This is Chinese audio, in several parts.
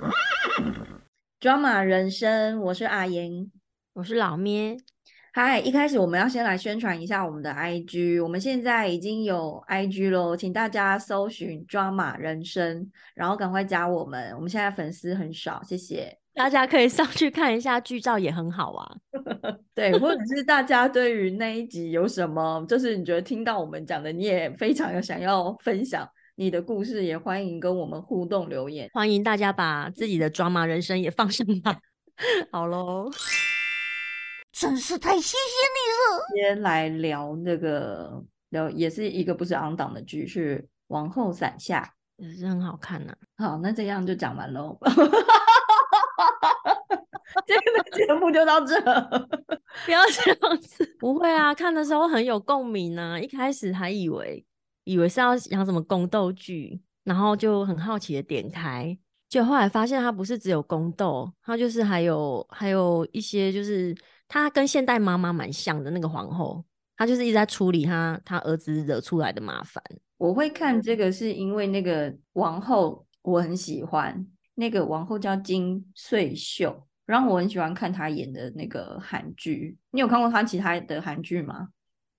Drama 人生，我是阿言，我是老咩。嗨，一开始我们要先来宣传一下我们的 IG，我们现在已经有 IG 喽，请大家搜寻 Drama 人生，然后赶快加我们。我们现在粉丝很少，谢谢大家可以上去看一下剧照，也很好啊。对，或者是大家对于那一集有什么，就是你觉得听到我们讲的，你也非常有想要分享。你的故事也欢迎跟我们互动留言，欢迎大家把自己的抓马人生也放上来。好喽，真是太谢谢你了。先来聊那个聊，也是一个不是昂档的剧，是《王后伞下》，也是很好看呐。好，那这样就讲完喽。今天的节目就到这，不要这样子。不会啊，看的时候很有共鸣呢。一开始还以为。以为是要讲什么宫斗剧，然后就很好奇的点开，就后来发现它不是只有宫斗，它就是还有还有一些就是它跟现代妈妈蛮像的那个皇后，她就是一直在处理她她儿子惹出来的麻烦。我会看这个是因为那个王后我很喜欢，那个王后叫金穗秀，然后我很喜欢看她演的那个韩剧。你有看过她其他的韩剧吗？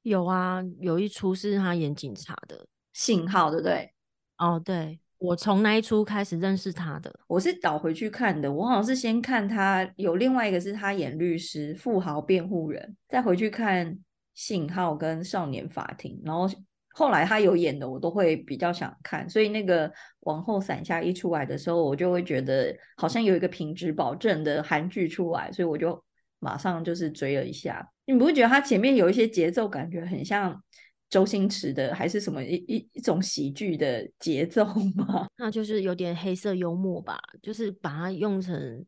有啊，有一出是他演警察的信号，对不对？哦，对，我从那一出开始认识他的。我是倒回去看的，我好像是先看他有另外一个是他演律师、富豪辩护人，再回去看信号跟少年法庭，然后后来他有演的我都会比较想看。所以那个往后伞下一出来的时候，我就会觉得好像有一个品质保证的韩剧出来，所以我就马上就是追了一下。你不会觉得他前面有一些节奏，感觉很像周星驰的，还是什么一一一种喜剧的节奏吗？那就是有点黑色幽默吧，就是把它用成，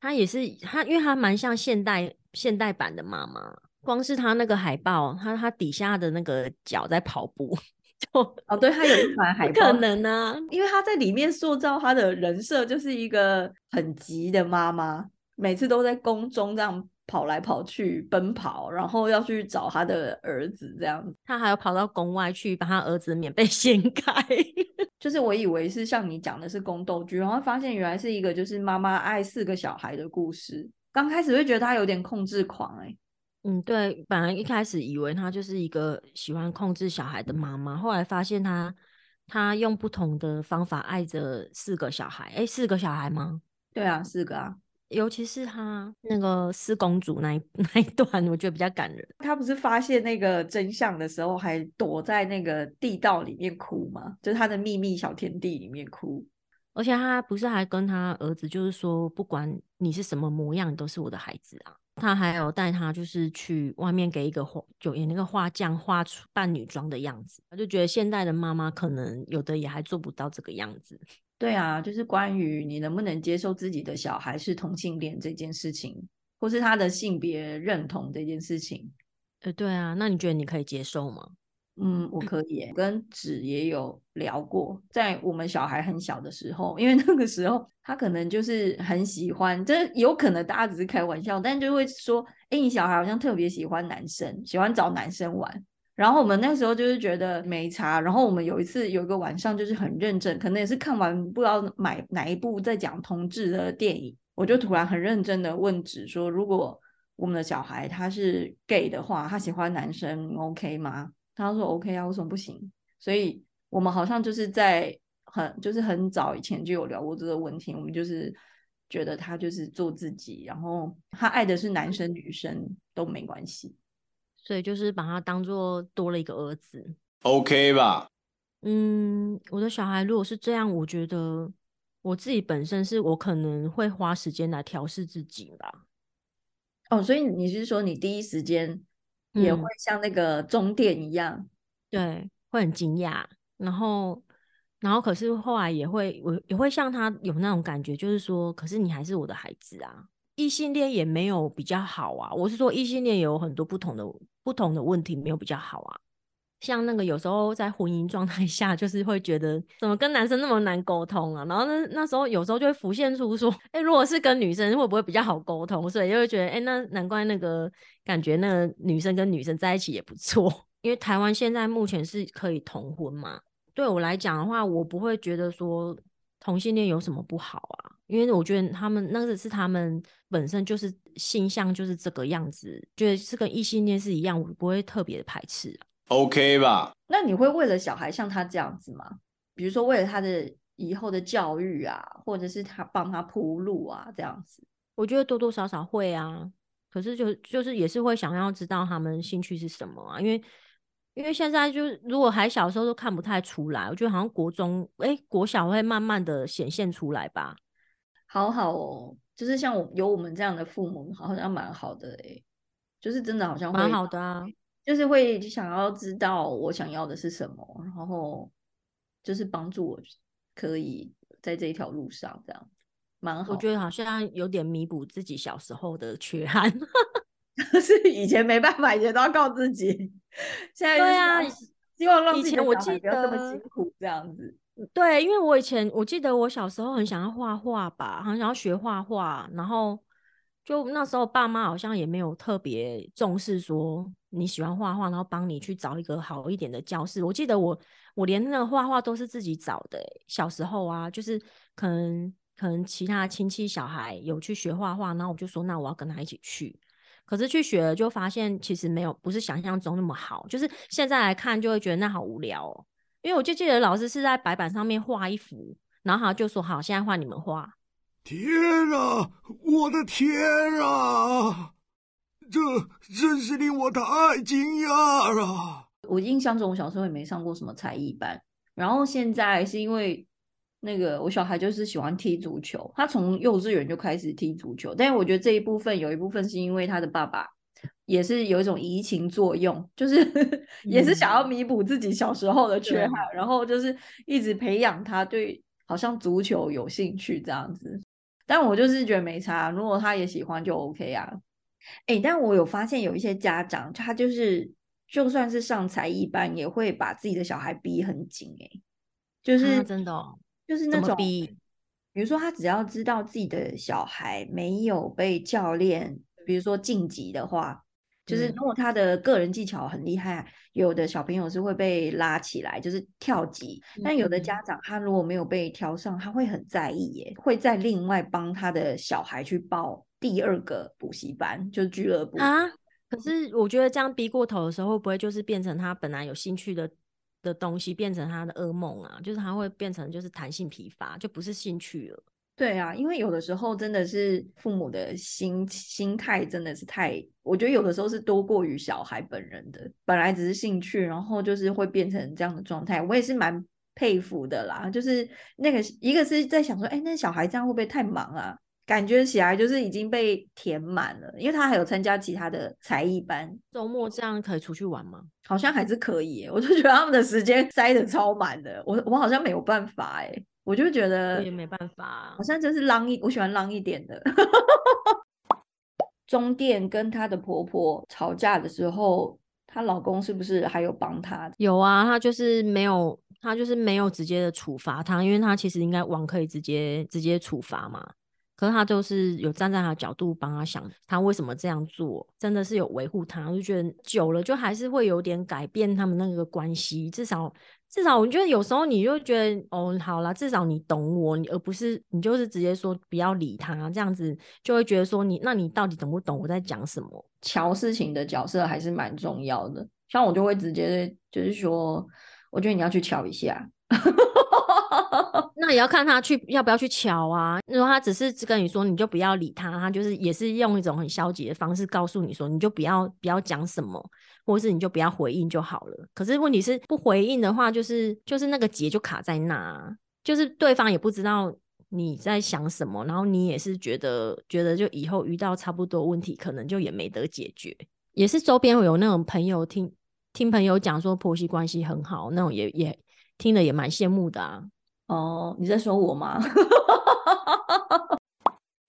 他也是他，因为他蛮像现代现代版的妈妈。光是他那个海报，他他底下的那个脚在跑步，就哦，对他有一款海报，可能啊，因为他在里面塑造他的人设就是一个很急的妈妈，每次都在宫中这样。跑来跑去奔跑，然后要去找他的儿子，这样子。他还要跑到宫外去把他儿子的棉被掀开。就是我以为是像你讲的是宫斗剧，然后发现原来是一个就是妈妈爱四个小孩的故事。刚开始会觉得他有点控制狂，哎，嗯，对，本来一开始以为他就是一个喜欢控制小孩的妈妈，后来发现他他用不同的方法爱着四个小孩。哎，四个小孩吗？对啊，四个啊。尤其是他那个四公主那一 那一段，我觉得比较感人。他不是发现那个真相的时候，还躲在那个地道里面哭吗？就是他的秘密小天地里面哭。而且他不是还跟他儿子，就是说，不管你是什么模样，都是我的孩子啊。他还有带他，就是去外面给一个画，就演那个画匠画出扮女装的样子。他就觉得现代的妈妈可能有的也还做不到这个样子。对啊，就是关于你能不能接受自己的小孩是同性恋这件事情，或是他的性别认同这件事情。呃，对啊，那你觉得你可以接受吗？嗯，我可以。跟纸也有聊过，在我们小孩很小的时候，因为那个时候他可能就是很喜欢，这有可能大家只是开玩笑，但就会说，哎，你小孩好像特别喜欢男生，喜欢找男生玩。然后我们那时候就是觉得没差，然后我们有一次有一个晚上就是很认真，可能也是看完不知道买哪一部在讲同志的电影，我就突然很认真的问纸说，如果我们的小孩他是 gay 的话，他喜欢男生 OK 吗？他说 OK 啊，为什么不行？所以我们好像就是在很就是很早以前就有聊过这个问题，我们就是觉得他就是做自己，然后他爱的是男生女生都没关系。所以就是把他当做多了一个儿子，OK 吧？嗯，我的小孩如果是这样，我觉得我自己本身是我可能会花时间来调试自己吧。哦，所以你是说你第一时间也会像那个中电一样，对，会很惊讶，然后，然后可是后来也会我也会像他有那种感觉，就是说，可是你还是我的孩子啊。异性恋也没有比较好啊，我是说异性恋有很多不同的不同的问题，没有比较好啊。像那个有时候在婚姻状态下，就是会觉得怎么跟男生那么难沟通啊。然后那那时候有时候就会浮现出说，哎，如果是跟女生会不会比较好沟通？所以就会觉得，哎，那难怪那个感觉那个女生跟女生在一起也不错。因为台湾现在目前是可以同婚嘛，对我来讲的话，我不会觉得说。同性恋有什么不好啊？因为我觉得他们那个是他们本身就是性向就是这个样子，觉得是跟异性恋是一样，我不会特别的排斥啊。OK 吧？那你会为了小孩像他这样子吗？比如说为了他的以后的教育啊，或者是他帮他铺路啊，这样子。我觉得多多少少会啊，可是就就是也是会想要知道他们兴趣是什么啊，因为因为现在就是如果还小的时候都看不太出来，我觉得好像国中哎国小会慢慢的显现出来吧。好好哦，就是像我有我们这样的父母，好像蛮好的诶、就是真的好像蛮好的啊，就是会想要知道我想要的是什么，然后就是帮助我可以在这一条路上这样，蛮好。我觉得好像有点弥补自己小时候的缺憾。得 是以前没办法，以前都要靠自己，现在对啊希望让以前我记不要这么辛苦这样子。对，因为我以前我记得我小时候很想要画画吧，很想要学画画，然后就那时候爸妈好像也没有特别重视说你喜欢画画，然后帮你去找一个好一点的教室。我记得我我连那个画画都是自己找的欸、小时候啊，就是可能可能其他亲戚小孩有去学画画，然后我就说那我要跟他一起去。可是去学了就发现其实没有不是想象中那么好，就是现在来看就会觉得那好无聊哦。因为我就记得老师是在白板上面画一幅，然后他就说好，现在换你们画。天啊，我的天啊！这真是令我太惊讶了。我印象中，我小时候也没上过什么才艺班，然后现在是因为那个我小孩就是喜欢踢足球，他从幼稚园就开始踢足球，但是我觉得这一部分有一部分是因为他的爸爸也是有一种移情作用，就是 也是想要弥补自己小时候的缺对憾，然后就是一直培养他对好像足球有兴趣这样子。但我就是觉得没差，如果他也喜欢就 OK 啊。哎、但我有发现有一些家长，他就是就算是上才艺班，也会把自己的小孩逼很紧、欸，就是、啊真的就是那种，逼比如说他只要知道自己的小孩没有被教练，比如说晋级的话，就是嗯如果他的个人技巧很厉害，有的小朋友是会被拉起来，就是跳级。但有的嗯家长他如果没有被挑上，他会很在意耶，会再另外帮他的小孩去报第二个补习班，就是俱乐部。啊？可是我觉得这样逼过头的时候，会不会就是变成他本来有兴趣的的东西，变成他的噩梦啊？就是他会变成就是弹性疲乏，就不是兴趣了。对啊，因为有的时候真的是父母的心心态真的是太，我觉得有的时候是多过于小孩本人的，本来只是兴趣，然后就是会变成这样的状态，我也是蛮佩服的啦。就是那个一个是在想说，哎，那小孩这样会不会太忙啊？感觉起来就是已经被填满了，因为他还有参加其他的才艺班，周末这样可以出去玩吗？好像还是可以耶。我就觉得他们的时间塞得超满的，我我好像没有办法哎，我就觉我得也没办法啊好。像真是浪一，我喜欢浪一点的。中店跟她的婆婆吵架的时候，她老公是不是还有帮她？有啊，她就是没有，他就是没有直接的处罚她，因为他其实应该王可以直接直接处罚嘛。可是他就是有站在他的角度帮他想，他为什么这样做，真的是有维护他。我就觉得久了就还是会有点改变他们那个关系，至少至少我觉得有时候你就觉得哦，好啦，至少你懂我，你而不是你就是直接说不要理他，这样子就会觉得说你那你到底懂不懂我在讲什么？瞧事情的角色还是蛮重要的。像我就会直接就是说，我觉得你要去瞧一下。那也要看他去要不要去瞧啊。如果他只是跟你说，你就不要理他，他就是也是用一种很消极的方式告诉你说，你就不要不要讲什么，或是你就不要回应就好了。可是问题是不回应的话，就是就是那个结就卡在那，就是对方也不知道你在想什么，然后你也是觉得觉得就以后遇到差不多问题，可能就也没得解决。也是周边有那种朋友听听朋友讲说婆媳关系很好，那种也也听了也蛮羡慕的啊。哦，你在说我吗？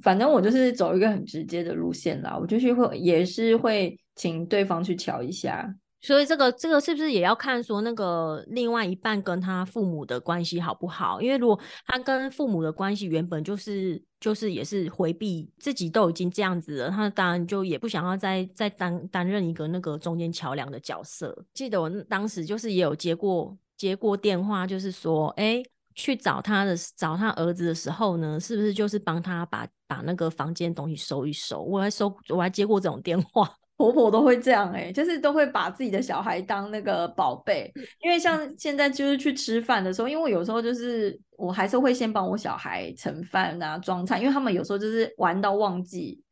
反正我就是走一个很直接的路线啦，我就是会也是会请对方去瞧一下。所以这个这个是不是也要看说那个另外一半跟他父母的关系好不好？因为如果他跟父母的关系原本就是就是也是回避自己都已经这样子了，他当然就也不想要再再担担任一个那个中间桥梁的角色。记得我当时就是也有接过接过电话，就是说，哎，去找他的找他儿子的时候呢，是不是就是帮他把把那个房间东西收一收？我还收，我还接过这种电话。婆婆都会这样哎、就是都会把自己的小孩当那个宝贝，因为像现在就是去吃饭的时候，因为我有时候就是我还是会先帮我小孩盛饭啊、装菜，因为他们有时候就是玩到忘记，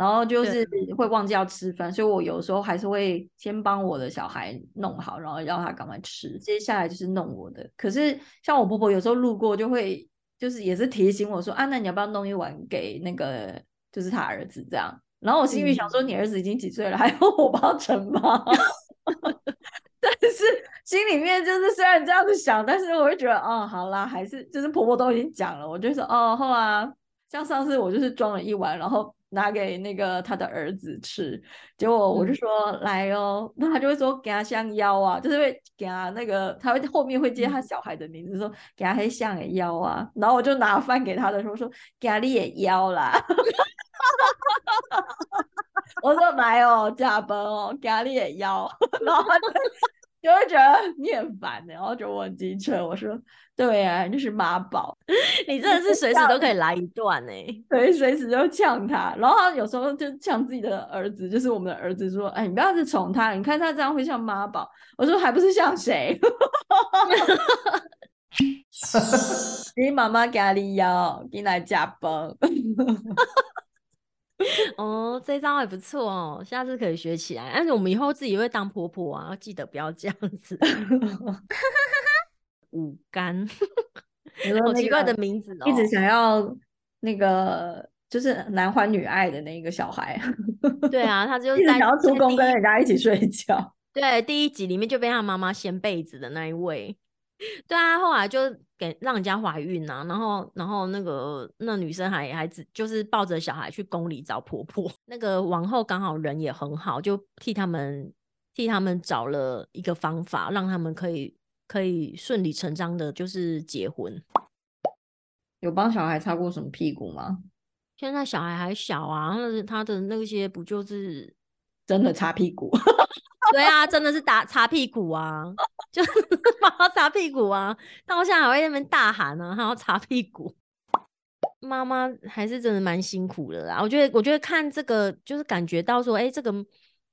然后就是会忘记要吃饭，所以我有时候还是会先帮我的小孩弄好，然后让他赶快吃，接下来就是弄我的。可是像我婆婆有时候路过就会就是也是提醒我说啊，那你要不要弄一碗给那个就是他儿子这样。然后我心里想说，你儿子已经几岁了，还要我帮他盛吗？但是心里面就是虽然这样子想，但是我会觉得，哦，好啦，还是就是婆婆都已经讲了，我就说，哦，好啊，像上次我就是装了一碗，然后拿给那个他的儿子吃，结果我就说、来哦，那他就会说给他香腰啊，就是会给他那个，他会后面会接他小孩的名字，说给他黑像的腰啊，然后我就拿饭给他的时候说给他你也腰啦。我说来哦，加班哦，给你也腰，然后他就就会觉得你很烦的，然后觉得我很机车。我说对呀、啊，就是妈宝，你真的是随时都可以来一段哎、对，随时都呛他。然后他有时候就呛自己的儿子，就是我们的儿子说：“哎，你不要去宠他，你看他这样会像妈宝。”我说：“还不是像谁？” 你妈妈咖喱要给你来加班。哦，这招也不错哦，下次可以学起来。但是我们以后自己会当婆婆啊，记得不要这样子。五干，好奇怪的名字哦。一直想要那个就是男欢女爱的那个小孩，对啊，他 就是在想要出宫跟人家一起睡觉。对第一集里面就被他妈妈掀被子的那一位。对啊，后来就给让人家怀孕啊，然后然后那个那女生还还只就是抱着小孩去宫里找婆婆，那个王后刚好人也很好，就替他们替他们找了一个方法，让他们可以可以顺理成章的，就是结婚。有帮小孩擦过什么屁股吗？现在小孩还小啊，那他的那些不就是真的擦屁股？对啊，真的是打擦屁股啊，就是 帮他擦屁股啊，到现在还会那边大喊呢、啊，还要擦屁股。妈妈还是真的蛮辛苦的啦，我觉得，我觉得看这个就是感觉到说，哎、这个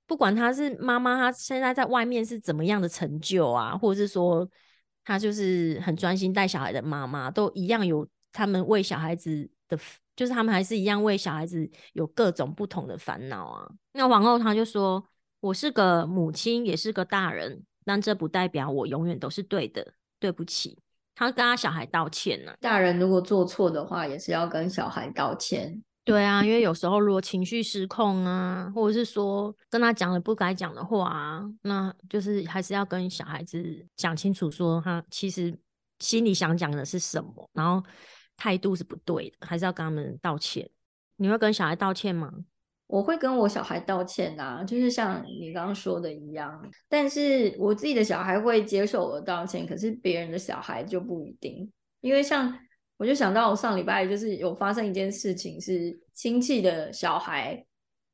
不管她是妈妈，她现在在外面是怎么样的成就啊，或者是说她就是很专心带小孩的妈妈，都一样有他们为小孩子的，就是他们还是一样为小孩子有各种不同的烦恼啊。那往后她就说。我是个母亲，也是个大人，但这不代表我永远都是对的。对不起，他跟他小孩道歉呢、大人如果做错的话，也是要跟小孩道歉。对啊，因为有时候如果情绪失控啊，或者是说跟他讲了不该讲的话啊，那就是还是要跟小孩子讲清楚，说他其实心里想讲的是什么，然后态度是不对的，还是要跟他们道歉。你会跟小孩道歉吗？我会跟我小孩道歉呐、就是像你刚刚说的一样，但是我自己的小孩会接受我道歉，可是别人的小孩就不一定，因为像我就想到我上礼拜就是有发生一件事情，是亲戚的小孩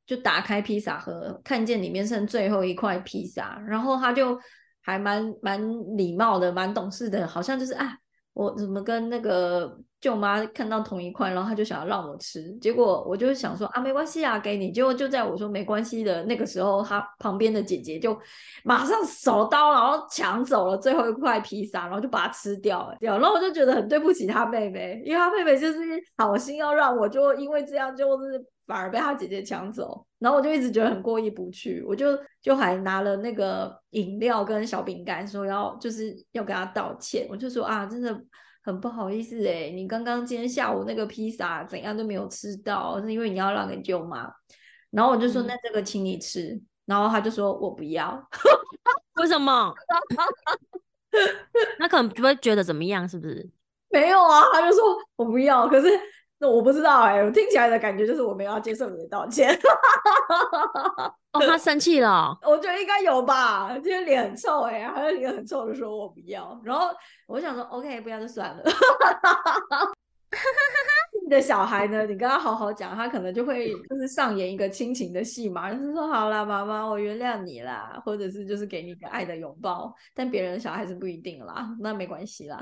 就打开披萨盒，看见里面剩最后一块披萨，然后他就还蛮蛮礼貌的，蛮懂事的，好像就是啊，我怎么跟那个舅妈看到同一块，然后他就想要让我吃，结果我就想说啊，没关系啊，给你。结果就在我说没关系的那个时候，他旁边的姐姐就马上手刀，然后抢走了最后一块披萨，然后就把它吃掉了。然后我就觉得很对不起他妹妹，因为他妹妹就是好心要让我，就因为这样就是反而被他姐姐抢走。然后我就一直觉得很过意不去，我就就还拿了那个饮料跟小饼干，说要就是要跟他道歉。我就说啊，真的很不好意思哎，你刚刚今天下午那个披萨怎样都没有吃到，是因为你要让给舅妈。然后我就说嗯那这个请你吃，然后他就说我不要。为什么？他可能不会觉得怎么样，是不是？没有啊，他就说我不要。可是那我不知道哎、我听起来的感觉就是我没有要接受你的道歉。哦，他生气了哦。我觉得应该有吧，今天脸很臭哎、还有脸很臭的说我不要，然后我想说 OK 不要就算了。你的小孩呢，你跟他好好讲，他可能就会就是上演一个亲情的戏嘛，就是说好啦，妈妈，我原谅你啦，或者是就是给你一个爱的拥抱。但别人的小孩是不一定啦，那没关系啦。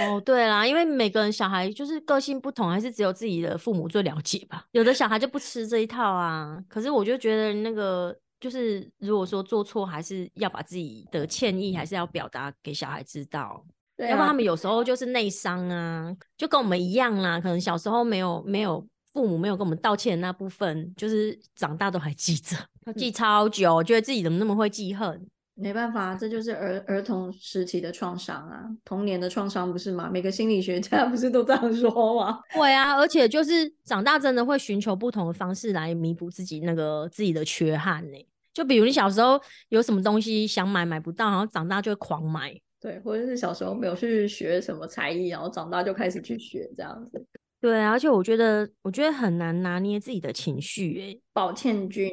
哦，对啦，因为每个人小孩就是个性不同，还是只有自己的父母最了解吧。有的小孩就不吃这一套啊。可是我就觉得那个就是如果说做错，还是要把自己的歉意还是要表达给小孩知道。对要不然啊他们有时候就是内伤啊，就跟我们一样啦。可能小时候没有没有父母没有跟我们道歉的那部分，就是长大都还记着，记超久，觉得自己怎么那么会记恨。没办法，这就是儿儿童时期的创伤啊，童年的创伤不是吗？每个心理学家 不是都这样说吗？对啊，而且就是长大真的会寻求不同的方式来弥补自己那个自己的缺憾呢、就比如你小时候有什么东西想买买不到，然后长大就会狂买。对，或者是小时候没有去学什么才艺，然后长大就开始去学这样子。对啊，而且我觉得我觉得很难拿捏自己的情绪诶、宝倩君，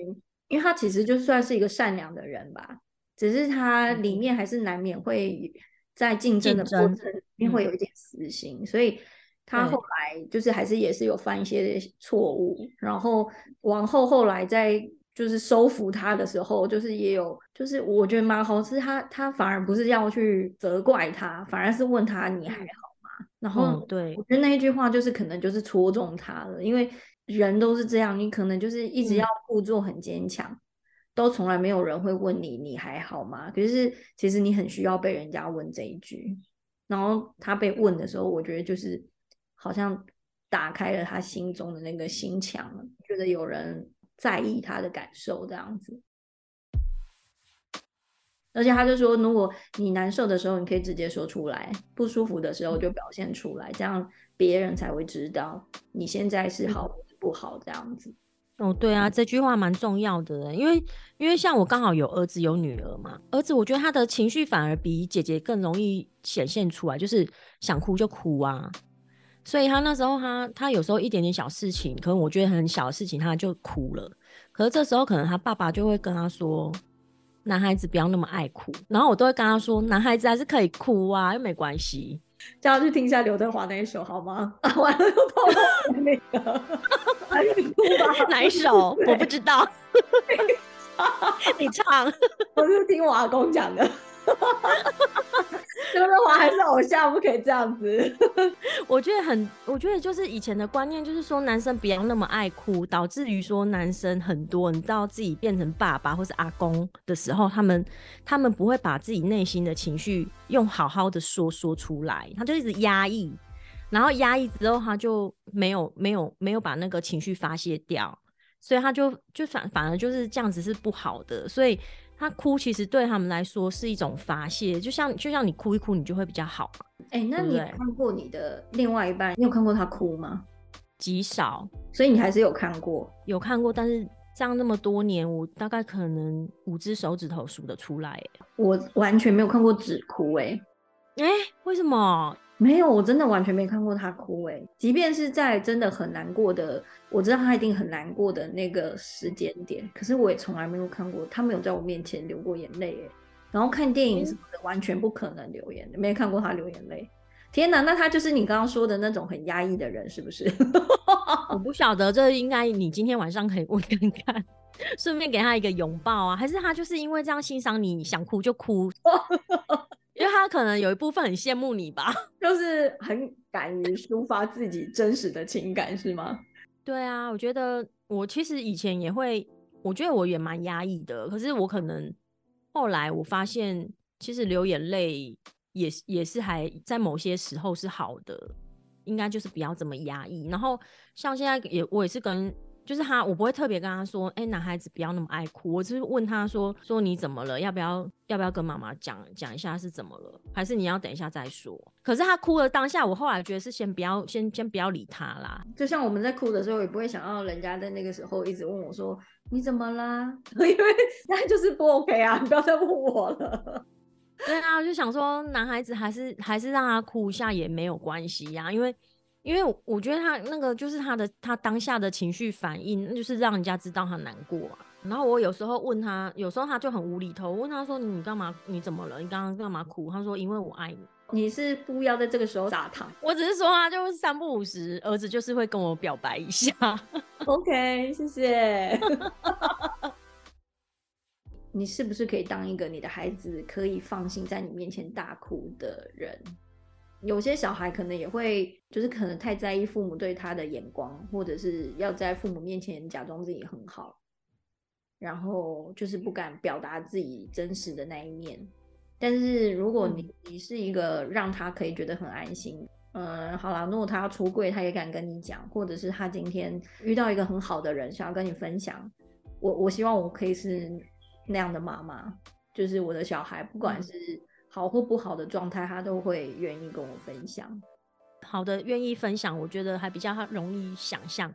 因为他其实就算是一个善良的人吧，只是他里面还是难免会在竞争的过程里面会嗯。有一点私心，所以他后来就是还是也是有犯一些错误，然后往后后来在就是收服他的时候，就是也有就是我觉得蛮好，是他他反而不是要去责怪他，反而是问他你还好吗？然后嗯，对。我，觉得那一句话就是可能就是戳中他了，因为人都是这样，你可能就是一直嗯。要故作很坚强，都从来没有人会问你你还好吗？可是其实你很需要被人家问这一句，然后他被问的时候，我觉得就是好像打开了他心中的那个心墙，觉得有人在意他的感受这样子。而且他就说，如果你难受的时候，你可以直接说出来；不舒服的时候就表现出来，这样别人才会知道你现在是好或是不好这样子。哦，对啊，这句话蛮重要的，因为因为像我刚好有儿子有女儿嘛，儿子我觉得他的情绪反而比姐姐更容易显现出来，就是想哭就哭啊，所以他那时候他他有时候一点点小事情，可能我觉得很小的事情他就哭了，可是这时候可能他爸爸就会跟他说，男孩子不要那么爱哭，然后我都会跟他说，男孩子还是可以哭啊，又没关系。叫他去听一下刘德华那一首好吗？啊，完了又透露那个，还是哭吧？哪一首？我不知道，你唱。我是听我阿公讲的。刘德华还是偶像，不可以这样子。我觉得很，我觉得就是以前的观念，就是说男生不要那么爱哭，导致于说男生很多，你知道自己变成爸爸或是阿公的时候，他们他们不会把自己内心的情绪用好好的说说出来，他就一直压抑，然后压抑之后他就没有没有没有把那个情绪发泄掉，所以他就就反反而就是这样子是不好的，所以他哭其实对他们来说是一种发泄，就像就像你哭一哭，你就会比较好嘛，哎、那你看过你的另外一半？你有看过他哭吗？极少。所以你还是有看过。有看过，但是这样那么多年，我大概可能五只手指头数得出来耶。我完全没有看过只哭、欸，哎、为什么？没有，我真的完全没看过他哭、诶，即便是在真的很难过的，我知道他一定很难过的那个时间点，可是我也从来没有看过他没有在我面前流过眼泪、欸，然后看电影什么的，完全不可能流眼泪，没看过他流眼泪。天哪，那他就是你刚刚说的那种很压抑的人，是不是？我不晓得，这应该你今天晚上可以问看看，顺便给他一个拥抱啊，还是他就是因为这样欣赏你，想哭就哭，他可能有一部分很羡慕你吧。就是很敢于抒发自己真实的情感，是吗？对啊，我觉得我其实以前也会，我觉得我也蛮压抑的，可是我可能后来我发现，其实流眼泪也是也是还在某些时候是好的，应该就是不要这么压抑。然后像现在也我也是跟。就是他，我不会特别跟他说，哎、男孩子不要那么爱哭。我只是问他说，说你怎么了？要不要要不要跟妈妈讲讲一下是怎么了？还是你要等一下再说？可是他哭了当下，我后来觉得是先不要先先不要理他啦，就像我们在哭的时候，也不会想要人家在那个时候一直问我说你怎么啦？因为那就是不 OK 啊，你不要再问我了。对啊，我就想说，男孩子还是还是让他哭一下也没有关系呀、因为因为我我觉得他那个就是他的他当下的情绪反应，那就是让人家知道他难过啊。然后我有时候问他，有时候他就很无厘头，我问他说：“你干嘛？你怎么了？你刚刚干嘛哭？”他说：“因为我爱你。”你是不要在这个时候撒糖。我只是说啊，就是三不五时，儿子就是会跟我表白一下。OK，谢谢。你是不是可以当一个你的孩子可以放心在你面前大哭的人？有些小孩可能也会，就是可能太在意父母对他的眼光，或者是要在父母面前假装自己很好，然后就是不敢表达自己真实的那一面。但是如果你你是一个让他可以觉得很安心，嗯，好啦，如果他要出柜，他也敢跟你讲，或者是他今天遇到一个很好的人，想要跟你分享，我我希望我可以是那样的妈妈，就是我的小孩不管是好或不好的状态，他都会愿意跟我分享。好的，愿意分享，我觉得还比较容易想象。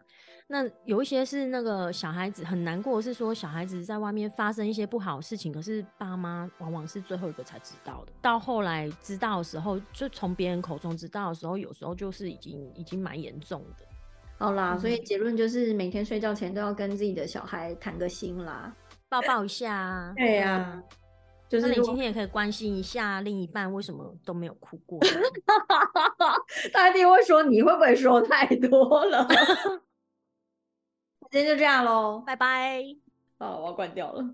那有一些是那个小孩子很难过，是说小孩子在外面发生一些不好的事情，可是爸妈往往是最后一个才知道的。到后来知道的时候，就从别人口中知道的时候，有时候就是已经已经蛮严重的。好啦，所以嗯结论就是每天睡觉前都要跟自己的小孩谈个心啦。抱抱一下啊。对呀、就是你今天也可以关心一下另一半为什么都没有哭过。他一定会说你会不会说太多了？今天就这样喽，拜拜。啊，我要关掉了。